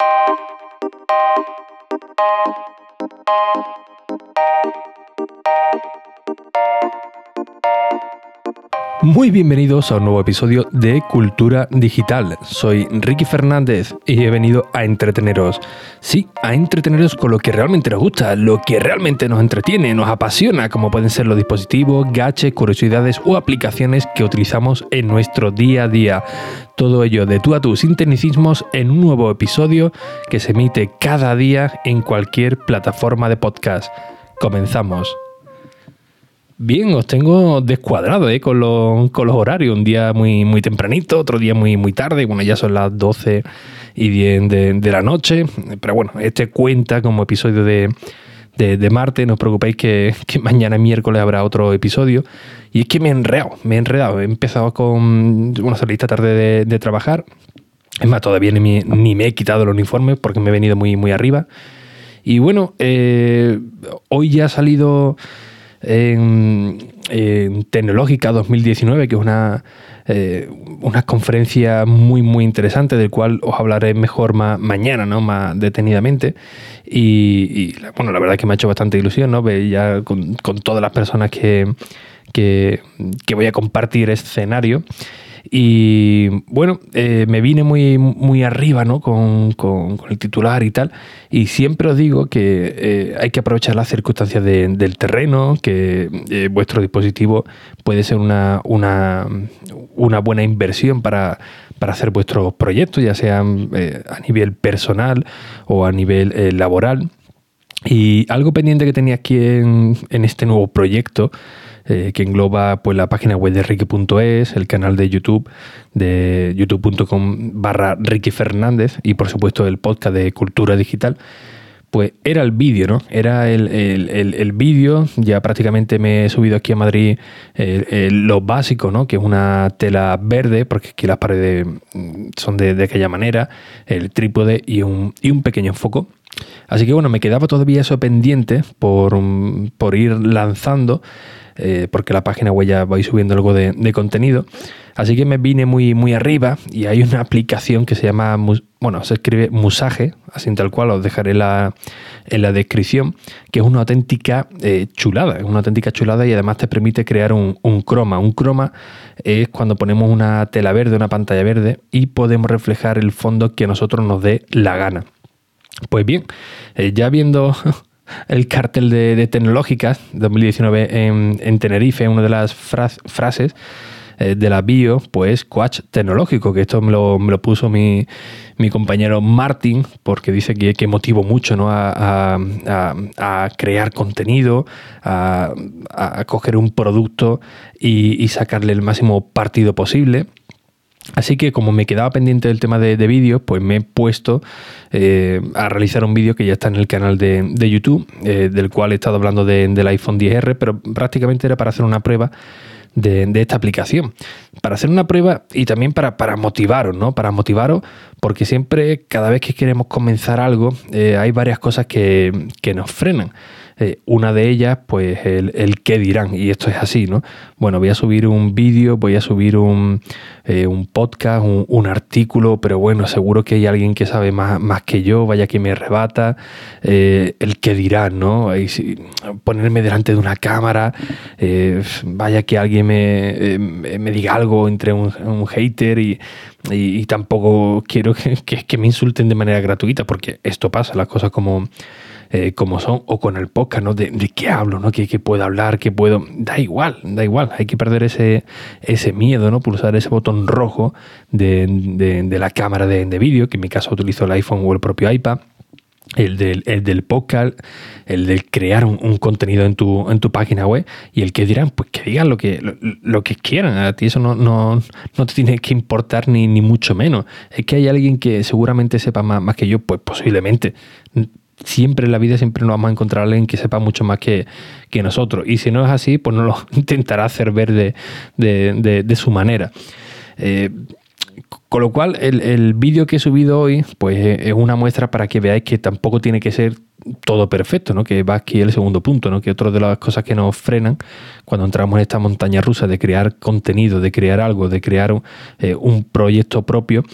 Thank you. Muy bienvenidos a un nuevo episodio de Cultura Digital. Soy Ricky Fernández y he venido a entreteneros. Sí, a entreteneros con lo que realmente nos gusta, lo que realmente nos entretiene, nos apasiona, como pueden ser los dispositivos, gaches, curiosidades o aplicaciones que utilizamos en nuestro día a día. Todo ello de tú a tú sin tecnicismos en un nuevo episodio que se emite cada día en cualquier plataforma de podcast. Comenzamos. Bien, os tengo descuadrado ¿eh? con, los, horarios. Un día muy, muy tempranito, otro día muy, muy tarde. Bueno, ya son las 12 y 10 de, la noche. Pero bueno, este cuenta como episodio de, de, martes. No os preocupéis que, mañana miércoles habrá otro episodio. Y es que me he enredado, me he enredado. He empezado con una salida tarde de, trabajar. Es más, todavía ni, ni, me he quitado el uniforme porque me he venido muy, muy arriba. Y bueno, eh, hoy ya ha salido en, Tecnológica 2019, que es una, eh, una conferencia muy, muy interesante, del cual os hablaré mejor mañana, ¿no? más detenidamente. Y, bueno, la verdad es que me ha hecho bastante ilusión, ¿no? ya con, todas las personas que, que, que voy a compartir escenario. Y bueno, eh, me vine muy, muy arriba ¿no? Con, el titular y tal. Y siempre os digo que eh, hay que aprovechar las circunstancias del terreno, que eh, vuestro dispositivo puede ser una, una, una buena inversión para, hacer vuestros proyectos, ya sean a nivel personal o a nivel laboral. Y algo pendiente que tenía aquí en, este nuevo proyecto eh, que engloba pues, la página web de Ricky.es, el canal de YouTube de youtube.com barra Ricky Fernández y por supuesto el podcast de Cultura Digital, pues era el vídeo, ¿no? Era el, vídeo, ya prácticamente me he subido aquí a Madrid lo básico, ¿no? Que es una tela verde, porque aquí las paredes mm, son de, aquella manera, el trípode y un, y un pequeño foco. Así que bueno, me quedaba todavía eso pendiente por, por ir lanzando eh, porque la página web ya vais subiendo algo de, contenido. Así que me vine muy, muy arriba y hay una aplicación que se llama, bueno, se escribe Musage, así tal cual, os dejaré la, en la descripción, que es una auténtica eh, chulada, es una auténtica chulada y además te permite crear un, croma. Un croma es cuando ponemos una tela verde, una pantalla verde y podemos reflejar el fondo que a nosotros nos dé la gana. Pues bien, eh, ya viendo el cartel de, Tecnológicas 2019 en, Tenerife, una de las frases eh, de la bio, pues coach tecnológico, que esto me lo, puso mi, compañero Martin, porque dice que, que motivo mucho ¿no? a, crear contenido, a, coger un producto y sacarle el máximo partido posible. Así que como me quedaba pendiente del tema de, vídeos, pues me he puesto eh, a realizar un vídeo que ya está en el canal de, YouTube, eh, del cual he estado hablando del iPhone 10R, pero prácticamente era para hacer una prueba de, esta aplicación. Para hacer una prueba y también para, motivaros, ¿no? Para motivaros, porque siempre, cada vez que queremos comenzar algo, eh, hay varias cosas que nos frenan. Eh, una de ellas, pues el, qué dirán, y esto es así, ¿no? Bueno, voy a subir un vídeo, voy a subir un, eh, podcast, un, artículo, pero bueno, seguro que hay alguien que sabe más, más que yo, vaya que me rebata, eh, el qué dirán, ¿no? ponerme delante de una cámara, vaya que alguien me, me, diga algo entre un, hater y, y, tampoco quiero que, que me insulten de manera gratuita, porque esto pasa, las cosas como eh, como son, o con el podcast, ¿no? De, qué hablo, ¿no? ¿Qué, puedo hablar? ¿Qué puedo...? Da igual, da igual. Hay que perder ese, ese miedo, ¿no? Pulsar ese botón rojo de, la cámara de, vídeo, que en mi caso utilizo el iPhone o el propio iPad. El del, el del podcast, el de crear un, contenido en tu, en tu página web y el que dirán, pues que digan lo que, lo, que quieran. A ti eso no, no, no, te tiene que importar ni, ni mucho menos. Es que hay alguien que seguramente sepa más, más que yo, pues posiblemente siempre en la vida siempre nos vamos a encontrar a alguien que sepa mucho más que, nosotros. Y si no es así, pues no lo intentará hacer ver de, su manera. Eh, con lo cual, el, vídeo que he subido hoy, pues es una muestra para que veáis que tampoco tiene que ser todo perfecto, ¿no? Que va aquí el segundo punto, ¿no? Que otra de las cosas que nos frenan cuando entramos en esta montaña rusa de crear contenido, de crear algo, de crear un, eh, un proyecto propio,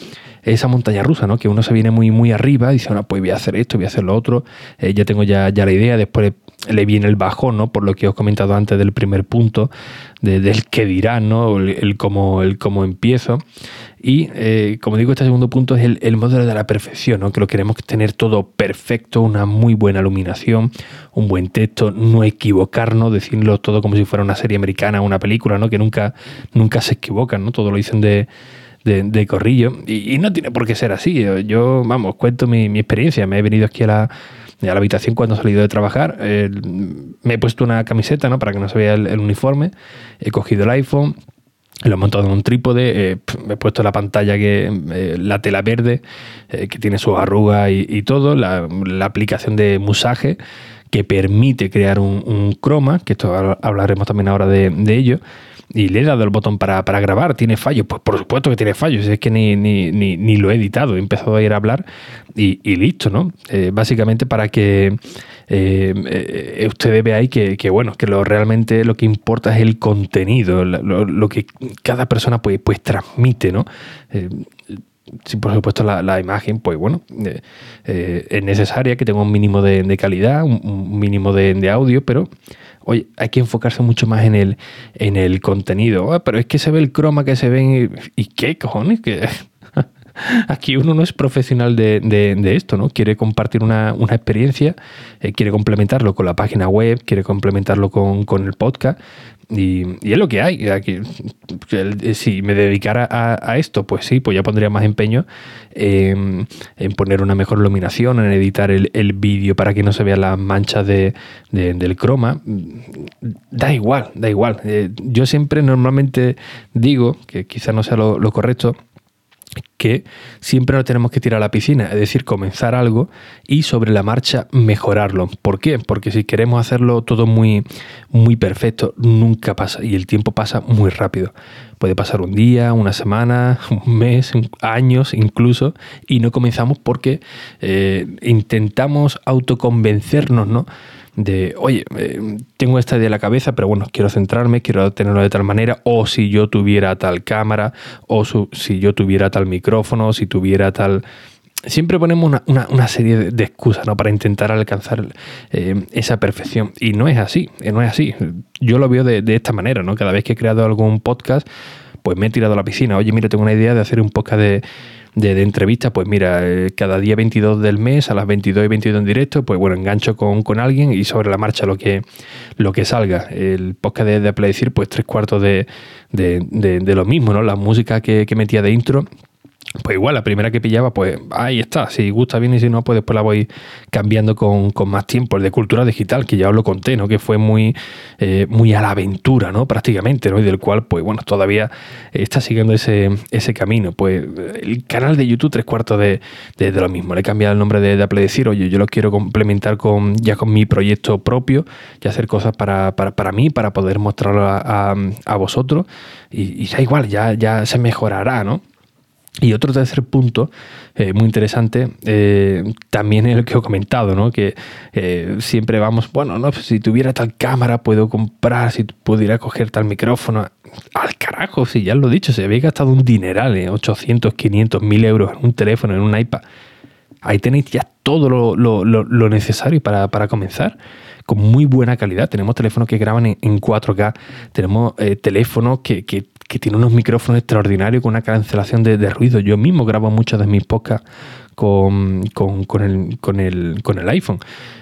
esa montaña rusa, ¿no? Que uno se viene muy, muy arriba y dice, bueno, pues voy a hacer esto, voy a hacer lo otro, eh, ya tengo ya, ya la idea, después le viene el bajón, ¿no? Por lo que os he comentado antes del primer punto, del qué dirán, ¿no? El, cómo, el cómo empiezo. Y eh, como digo, este segundo punto es el, modelo de la perfección, ¿no? que lo queremos tener todo perfecto, una muy buena iluminación, un buen texto, no equivocarnos, decirlo todo como si fuera una serie americana una película, ¿no? que nunca, nunca se equivocan, ¿no? todo lo dicen de, de, corrillo. Y, no tiene por qué ser así. Yo, vamos, cuento mi, mi experiencia. Me he venido aquí a la, a la habitación cuando he salido de trabajar. me he puesto una camiseta ¿no? para que no se vea el, uniforme. He cogido el iPhone. Lo he montado en un trípode, eh, he puesto la pantalla que eh, la tela verde, eh, que tiene sus arrugas y, todo, la, aplicación de musaje que permite crear un, croma, que esto hablaremos también ahora de, de ello y le he dado el botón para, grabar. ¿Tiene fallos? Pues por supuesto que tiene fallos. Es que ni, ni, ni, lo he editado. He empezado a ir a hablar y, listo, ¿no? Eh, básicamente para que eh, eh, ustedes veáis que, que, bueno, que lo realmente lo que importa es el contenido, lo, que cada persona pues, pues transmite, ¿no? si por supuesto la, imagen, pues bueno, es necesaria que tenga un mínimo de, calidad, un, mínimo de, audio, pero Oye, hay que enfocarse mucho más en el, en el contenido. Ah, pero es que se ve el croma que se ven. ¿Y, qué cojones? Que aquí uno no es profesional de, esto, ¿no? Quiere compartir una, experiencia, eh, quiere complementarlo con la página web, quiere complementarlo con, con el podcast. Y, es lo que hay. Aquí, si me dedicara a, esto, pues sí, pues ya pondría más empeño en, poner una mejor iluminación, en editar el, vídeo para que no se vean las manchas de, del croma. Da igual, da igual. Eh, yo siempre normalmente digo, que quizás no sea lo correcto, que siempre nos tenemos que tirar a la piscina, es decir, comenzar algo y sobre la marcha mejorarlo. ¿Por qué? Porque si queremos hacerlo todo muy, muy perfecto, nunca pasa y el tiempo pasa muy rápido. Puede pasar un día, una semana, un mes, años incluso, y no comenzamos porque eh, intentamos autoconvencernos, ¿no? De, oye, eh, tengo esta idea en la cabeza, pero bueno, quiero centrarme, quiero tenerlo de tal manera, o si yo tuviera tal cámara, o si yo tuviera tal micrófono, si tuviera tal... Siempre ponemos una, serie de, excusas ¿no? para intentar alcanzar eh, esa perfección. Y no es así, eh, no es así. Yo lo veo de, de esta manera, ¿no? Cada vez que he creado algún podcast, pues me he tirado a la piscina. Oye, mira, tengo una idea de hacer un podcast de, de, entrevistas, pues mira, eh, cada día 22 del mes, a las 22 y 22 en directo, pues bueno, engancho con, con alguien y sobre la marcha lo que, lo que salga. El podcast de, de pues tres cuartos de, de, lo mismo, ¿no? La música que, que metía de intro pues igual, la primera que pillaba, pues ahí está. Si gusta bien y si no, pues después la voy cambiando con, más tiempo. El de cultura digital, que ya os lo conté, ¿no? Que fue muy, eh, muy a la aventura, ¿no? Prácticamente, ¿no? Y del cual, pues bueno, todavía está siguiendo ese, ese camino. Pues el canal de YouTube, tres cuartos de, lo mismo. Le he cambiado el nombre de, de Apple decir, oye, yo lo quiero complementar con ya con mi proyecto propio y hacer cosas para, para, mí, para poder mostrarlo a, a, vosotros. Y, y, ya igual, ya, ya se mejorará, ¿no? Y otro tercer punto eh, muy interesante eh, también es el que he comentado, ¿no? que eh, siempre vamos, bueno, no, si tuviera tal cámara puedo comprar, si pudiera coger tal micrófono. Al carajo, si ya lo he dicho, se había gastado un dineral, 800, 500, 1000 euros en un teléfono, en un iPad. Ahí tenéis ya todo lo, necesario para, comenzar con muy buena calidad. Tenemos teléfonos que graban en, 4K, tenemos teléfonos que, que que tiene unos micrófonos extraordinarios con una cancelación de, ruido. Yo mismo grabo muchos de mis podcasts con, el, iPhone.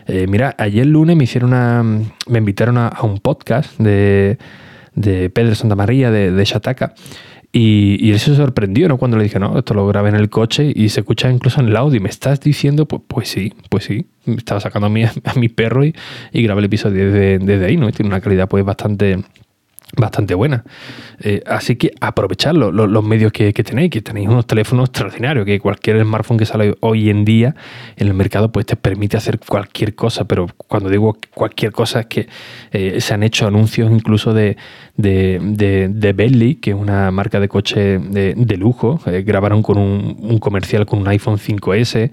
Eh, mira, ayer lunes me hicieron una. me invitaron a, un podcast de, Pedro Santamaría, de, de Shataka. Y, él se sorprendió, ¿no? Cuando le dije, no, esto lo grabé en el coche y se escucha incluso en el audio. ¿Me estás diciendo? Pues, pues sí, pues sí. Estaba sacando a mi, a mi perro y, y grabé el episodio desde, desde ahí, ¿no? tiene una calidad pues bastante, bastante buena. Eh, así que aprovechadlo, los, medios que, tenéis, que tenéis unos teléfonos extraordinarios, que cualquier smartphone que sale hoy en día en el mercado pues te permite hacer cualquier cosa, pero cuando digo cualquier cosa es que eh, se han hecho anuncios incluso de, de, de, Bentley, que es una marca de coche de, lujo, eh, grabaron con un, comercial con un iPhone 5S,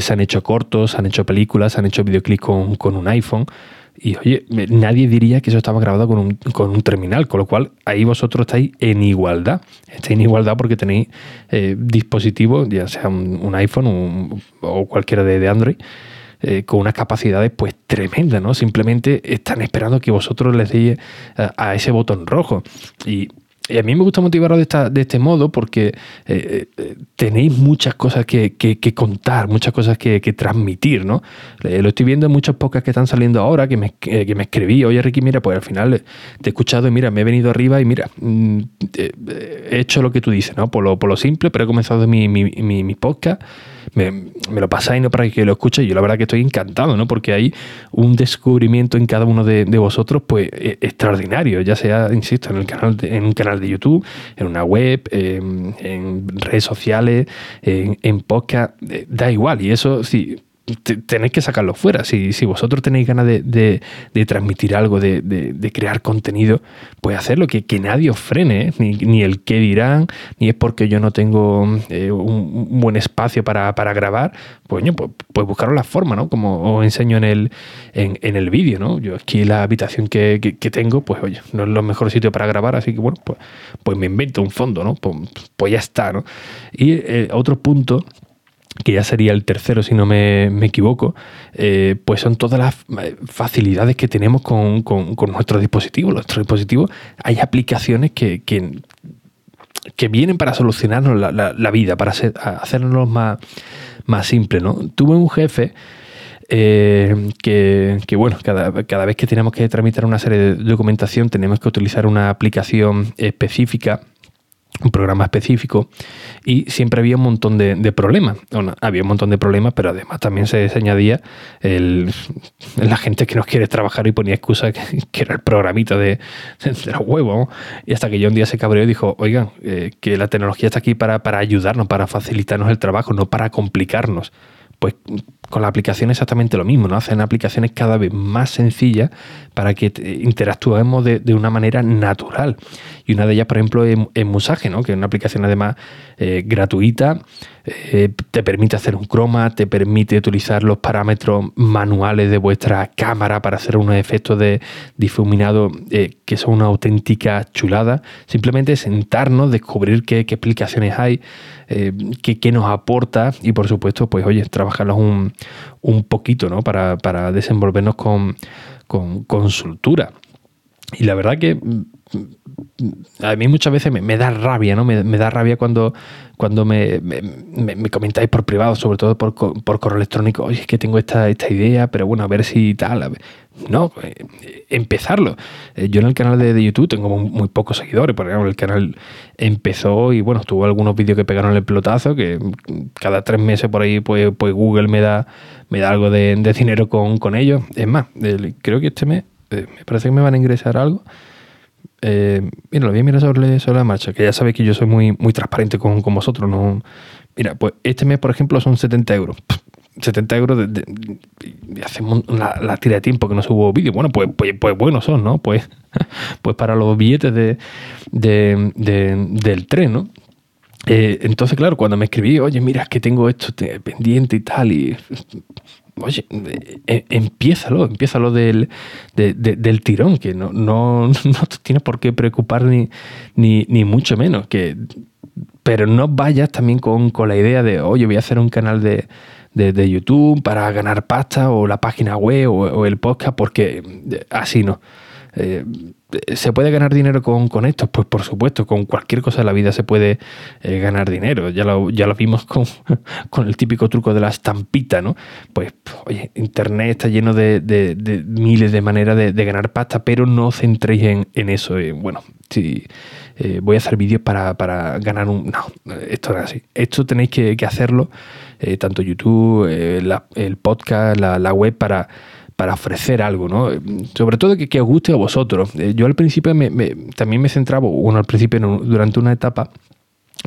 se han hecho cortos, se han hecho películas, se han hecho videoclips con, con un iPhone Y oye, nadie diría que eso estaba grabado con un, con un terminal, con lo cual ahí vosotros estáis en igualdad. Estáis en igualdad porque tenéis eh, dispositivos, ya sea un, iPhone o cualquiera de, Android, eh, con unas capacidades pues tremendas, ¿no? Simplemente están esperando que vosotros les deis a, a, ese botón rojo. Y y a mí me gusta motivaros de, esta, de este modo porque eh, eh, tenéis muchas cosas que, contar, muchas cosas que, transmitir, ¿no? lo estoy viendo en muchas pocas que están saliendo ahora, que me, que me escribí, oye Ricky, mira, pues al final te he escuchado y mira, me he venido arriba y mira, mm, he hecho lo que tú dices, ¿no? Por lo, por lo simple, pero he comenzado mi, mi, mi, mi podcast me, me, lo pasáis ¿no? para que lo escuche. Yo la verdad que estoy encantado, ¿no? Porque hay un descubrimiento en cada uno de, vosotros, pues e, extraordinario, ya sea, insisto, en, el canal en un canal de YouTube, en una web, en, redes sociales, en, en podcast, eh, da igual. Y eso, sí tenéis que sacarlo fuera. Si, si vosotros tenéis ganas de, transmitir algo, de, crear contenido, pues hacerlo, que, que nadie os frene, ¿eh? ni, el qué dirán, ni es porque yo no tengo eh, un, buen espacio para, grabar, pues, pues, pues, buscaros la forma, ¿no? Como os enseño en el, en, el vídeo, ¿no? Yo aquí la habitación que, tengo, pues oye, no es lo mejor sitio para grabar, así que bueno, pues, pues me invento un fondo, ¿no? Pues, pues ya está, ¿no? Y eh, otro punto que ya sería el tercero si no me, equivoco, eh, pues son todas las eh, facilidades que tenemos con, con, con. Nuestros dispositivos hay aplicaciones que, que, vienen para solucionarnos la, vida, para hacernos más, más simple. ¿no? Tuve un jefe eh, que, que, bueno, cada, cada, vez que tenemos que tramitar una serie de documentación tenemos que utilizar una aplicación específica un programa específico y siempre había un montón de, problemas. Había un montón de problemas, pero además también se, añadía la gente que no quiere trabajar y ponía excusa que, era el programita de, de los huevos. Y hasta que yo un día se cabreó y dijo, oigan, eh, que la tecnología está aquí para, para ayudarnos, para facilitarnos el trabajo, no para complicarnos. Pues con la aplicación exactamente lo mismo, ¿no? Hacen aplicaciones cada vez más sencillas para que interactuemos de, una manera natural. Y una de ellas, por ejemplo, es, Musage, ¿no? Que es una aplicación además eh, gratuita, eh, te permite hacer un croma, te permite utilizar los parámetros manuales de vuestra cámara para hacer unos efectos de difuminado eh, que son una auténtica chulada. Simplemente sentarnos, descubrir qué, qué explicaciones hay, qué, nos aporta y por supuesto, pues oye, trabajarlos un, un poquito, ¿no? Para, para desenvolvernos con, con, con soltura. Y la verdad que a mí muchas veces me, da rabia, ¿no? Me, da rabia cuando, cuando me, comentáis por privado, sobre todo por, correo electrónico, oye, es que tengo esta, esta idea, pero bueno, a ver si tal. No, eh, empezarlo. Eh, yo en el canal de, YouTube tengo muy, pocos seguidores, por ejemplo, el canal empezó y bueno, tuvo algunos vídeos que pegaron el pelotazo, que cada tres meses por ahí pues, pues Google me da, me da algo de, dinero con, con ellos. Es más, creo que este mes eh, me parece que me van a ingresar algo. Eh, mira, lo voy a mirar sobre, la marcha, que ya sabéis que yo soy muy, muy transparente con, vosotros. ¿no? Mira, pues este mes, por ejemplo, son 70 euros. 70 euros de, hacemos la, tira de tiempo que no subo vídeo. Bueno, pues, pues, pues buenos son, ¿no? Pues, pues para los billetes de, del tren, ¿no? Eh, entonces, claro, cuando me escribí, oye, mira, es que tengo esto pendiente y tal, y oye, eh, empiézalo, empiézalo del, del tirón, que no, no, no te tienes por qué preocupar ni, ni, mucho menos. Que, pero no vayas también con, la idea de, oye, voy a hacer un canal de, YouTube para ganar pasta o la página web o el podcast, porque así no. Eh, ¿Se puede ganar dinero con, con, esto? Pues por supuesto, con cualquier cosa de la vida se puede eh, ganar dinero. Ya lo, ya lo vimos con, con, el típico truco de la estampita, ¿no? Pues, oye, Internet está lleno de, de, miles de maneras de, ganar pasta, pero no os centréis en, en eso. Eh, bueno, si voy a hacer vídeos para, para, ganar un... No, esto no es así. Esto tenéis que, que hacerlo, tanto YouTube, el podcast, la, la web, para para ofrecer algo, ¿no? Sobre todo que, que os guste a vosotros. Eh, yo al principio también me centraba, bueno, al principio durante una etapa,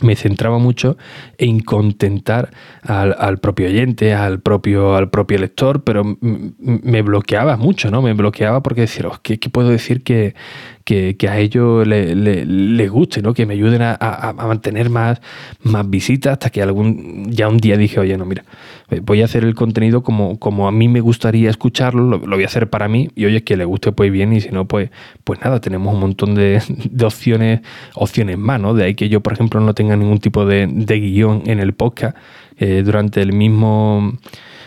me centraba mucho en contentar al, propio oyente, al propio, al propio lector, pero me bloqueaba mucho, ¿no? Me bloqueaba porque decir, oh, ¿qué, puedo decir que, que, a ellos les guste, ¿no? Que me ayuden a, mantener más, más visitas hasta que algún ya un día dije, oye, no, mira, voy a hacer el contenido como, como a mí me gustaría escucharlo, lo, voy a hacer para mí y oye, que le guste pues bien y si no, pues, pues nada, tenemos un montón de, opciones, opciones más, ¿no? De ahí que yo, por ejemplo, no tenga ningún tipo de, guion en el podcast eh, durante el mismo...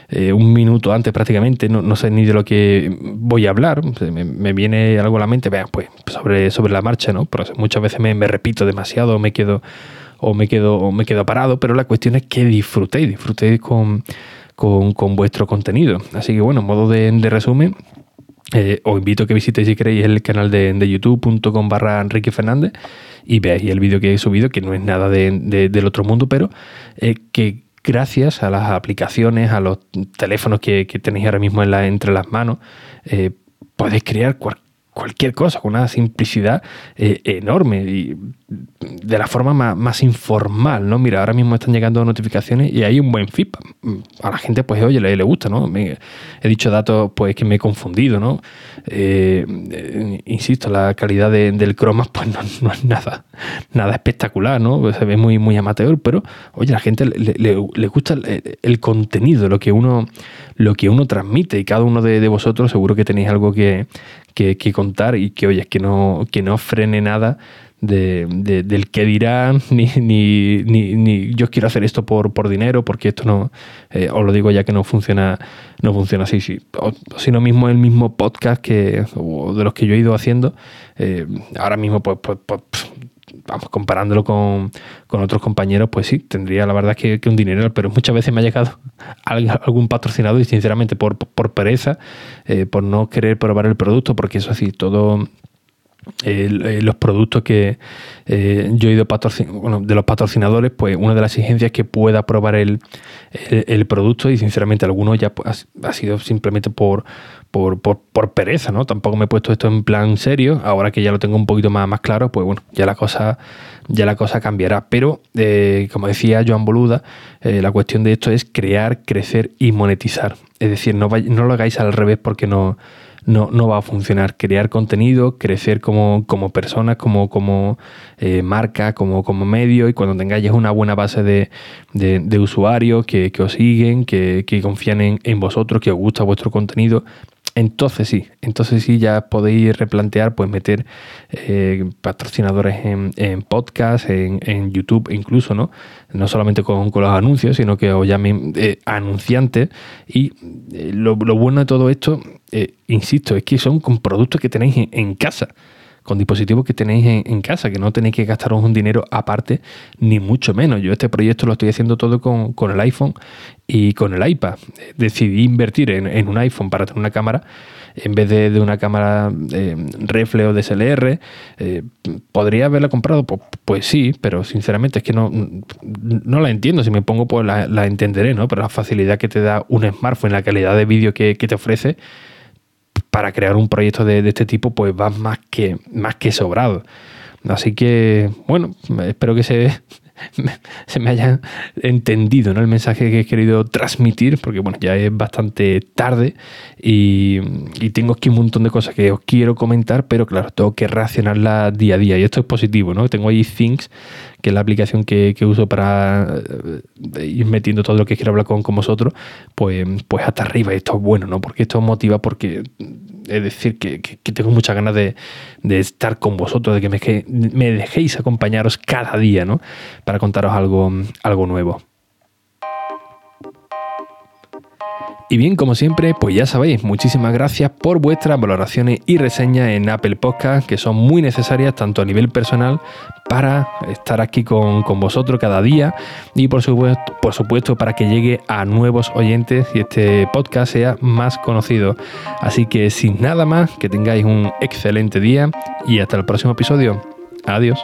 Eh, un minuto antes prácticamente, no, sé ni de lo que voy a hablar, me, viene algo a la mente, vean, pues sobre, sobre la marcha, ¿no? Pero muchas veces me, repito demasiado, me quedo o me quedo, o me quedo parado, pero la cuestión es que disfrutéis, disfrutéis con, con, vuestro contenido. Así que bueno, en modo de, resumen, eh, os invito a que visitéis si queréis el canal de, de youtube.com barra Enrique Fernández y veáis el vídeo que he subido, que no es nada del otro mundo, pero eh, que gracias a las aplicaciones, a los teléfonos que, tenéis ahora mismo en la, entre las manos, eh, podéis crear cualquier cualquier cosa, con una simplicidad eh, enorme y de la forma más, informal, ¿no? Mira, ahora mismo están llegando notificaciones y hay un buen feedback. A la gente, pues, oye, le, le gusta, ¿no? he dicho datos, pues, que me he confundido, ¿no? Eh, insisto, la calidad del croma, pues, no, es nada, nada espectacular, ¿no? Se ve muy, muy amateur, pero, oye, a la gente le, gusta el, contenido, lo que uno lo que uno transmite y cada uno de, vosotros seguro que tenéis algo que, que, contar y que, oye, que no, que no frene nada de, del que dirán, ni, ni, ni, yo quiero hacer esto por, por dinero, porque esto no, eh, os lo digo ya que no funciona, no funciona así, sí. O, sino mismo el mismo podcast que, de los que yo he ido haciendo, eh, ahora mismo pues, pues, pues vamos, comparándolo con, otros compañeros, pues sí, tendría la verdad que, un dinero, pero muchas veces me ha llegado algún patrocinado y sinceramente por, por pereza, eh, por no querer probar el producto, porque eso así, todo... Eh, los productos que eh, yo he ido bueno, de los patrocinadores, pues una de las exigencias es que pueda probar el, el, producto y sinceramente algunos ya pues, ha sido simplemente por, por, pereza, ¿no? Tampoco me he puesto esto en plan serio. Ahora que ya lo tengo un poquito más, claro, pues bueno, ya la cosa, ya la cosa cambiará. Pero, eh, como decía Joan Boluda, eh, la cuestión de esto es crear, crecer y monetizar. Es decir, no, lo hagáis al revés porque no, no, va a funcionar. Crear contenido, crecer como, como persona, como, como eh, marca, como, como medio, y cuando tengáis una buena base de, de, usuarios que, os siguen, que, que confían en, vosotros, que os gusta vuestro contenido, entonces sí, entonces sí ya podéis replantear, pues meter eh, patrocinadores en, podcast, en, YouTube incluso, ¿no? No solamente con, los anuncios, sino que os llamen eh, anunciantes. Y eh, lo, bueno de todo esto, insisto, es que son con productos que tenéis en casa con dispositivos que tenéis en, casa, que no tenéis que gastaros un dinero aparte, ni mucho menos. Yo este proyecto lo estoy haciendo todo con, el iPhone y con el iPad. Decidí invertir en, un iPhone para tener una cámara en vez de, una cámara eh, o DSLR. Eh, ¿Podría haberla comprado? Pues, pues, sí, pero sinceramente es que no, no la entiendo. Si me pongo, pues la, entenderé, ¿no? Pero la facilidad que te da un smartphone, la calidad de vídeo que, que te ofrece, para crear un proyecto de, este tipo, pues va más que, más que sobrado. Así que, bueno, espero que se, se me haya entendido el mensaje que he querido transmitir, porque bueno, ya es bastante tarde y, tengo aquí un montón de cosas que os quiero comentar, pero claro, tengo que reaccionarla día a día y esto es positivo, ¿no? Tengo ahí Things, que es la aplicación que, uso para eh, ir metiendo todo lo que quiero hablar con, con vosotros, pues, pues hasta arriba, y esto es bueno, ¿no? Porque esto motiva porque es decir, que, tengo muchas ganas de, estar con vosotros, de que me, me, dejéis acompañaros cada día, ¿no? Para contaros algo, algo nuevo. Y bien, como siempre, pues ya sabéis, muchísimas gracias por vuestras valoraciones y reseñas en Apple Podcast, que son muy necesarias tanto a nivel personal para estar aquí con, vosotros cada día y por supuesto, por supuesto para que llegue a nuevos oyentes y este podcast sea más conocido. Así que sin nada más, que tengáis un excelente día y hasta el próximo episodio. Adiós.